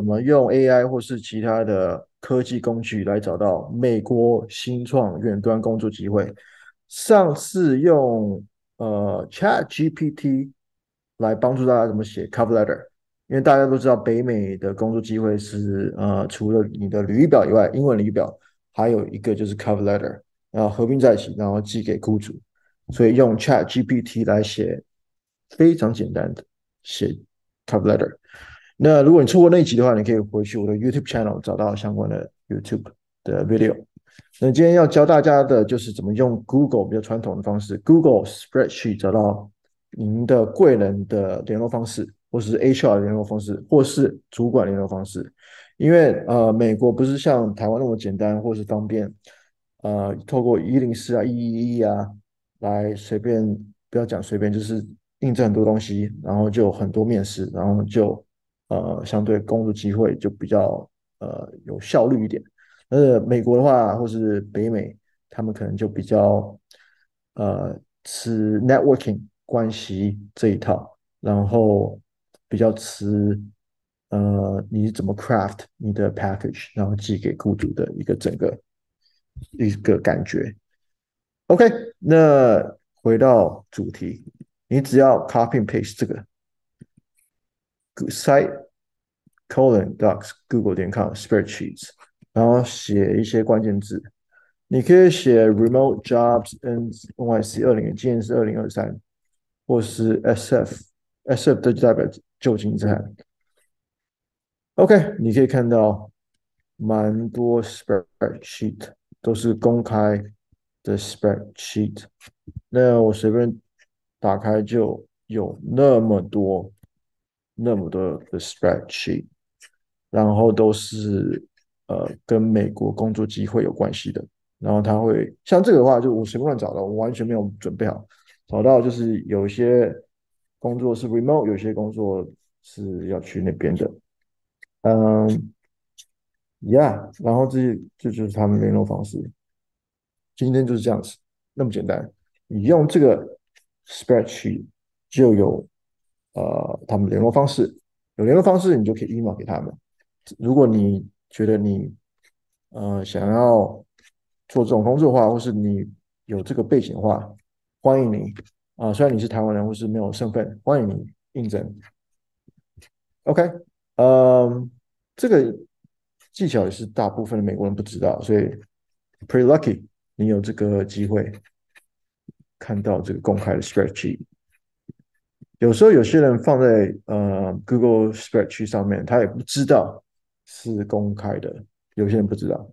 怎么用 AI 或是其他的科技工具来找到美国新创远端工作机会。上次用呃 ChatGPT 来帮助大家怎么写 cover letter，因为大家都知道北美的工作机会是呃除了你的履历表以外，英文履历表还有一个就是 cover letter，然后合并在一起，然后寄给雇主，所以用 ChatGPT 来写非常简单的写 cover letter。那如果你错过那一集的话，你可以回去我的 YouTube channel 找到相关的 YouTube 的 video。那今天要教大家的就是怎么用 Google 比较传统的方式，Google Spreadsheet 找到您的贵人的联络方式，或是 HR 联络方式，或是主管联络方式。因为呃，美国不是像台湾那么简单或是方便，呃，透过一零四啊、一一一啊来随便，不要讲随便，就是印证很多东西，然后就很多面试，然后就呃，相对工作机会就比较呃有效率一点。呃，美国的话，或是北美，他们可能就比较呃吃 networking 关系这一套，然后比较吃呃你怎么 craft 你的 package，然后寄给雇主的一个整个一个感觉。OK，那回到主题，你只要 copy paste 这个 site colon docs google 点 com spreadsheets。然后写一些关键字，你可以写 remote jobs NYC 二零，今年是二零二三，或是 SF，SF 这就代表旧金山。OK，你可以看到蛮多 spreadsheet 都是公开的 spreadsheet，那我随便打开就有那么多那么多的 spreadsheet，然后都是。呃，跟美国工作机会有关系的，然后他会像这个的话，就我随便找的，我完全没有准备好，找到就是有些工作是 remote，有些工作是要去那边的，嗯，yeah，然后这这就是他们联络方式，今天就是这样子，那么简单，你用这个 spreadsheet 就有呃他们联络方式，有联络方式你就可以 email 给他们，如果你。觉得你呃想要做这种工作的话，或是你有这个背景的话，欢迎你啊、虽然你是台湾人或是没有身份，欢迎你应征。OK，嗯，这个技巧也是大部分的美国人不知道，所以 pretty lucky 你有这个机会看到这个公开的 spreadsheet。有时候有些人放在呃 Google spreadsheet 上面，他也不知道。是公开的，有些人不知道。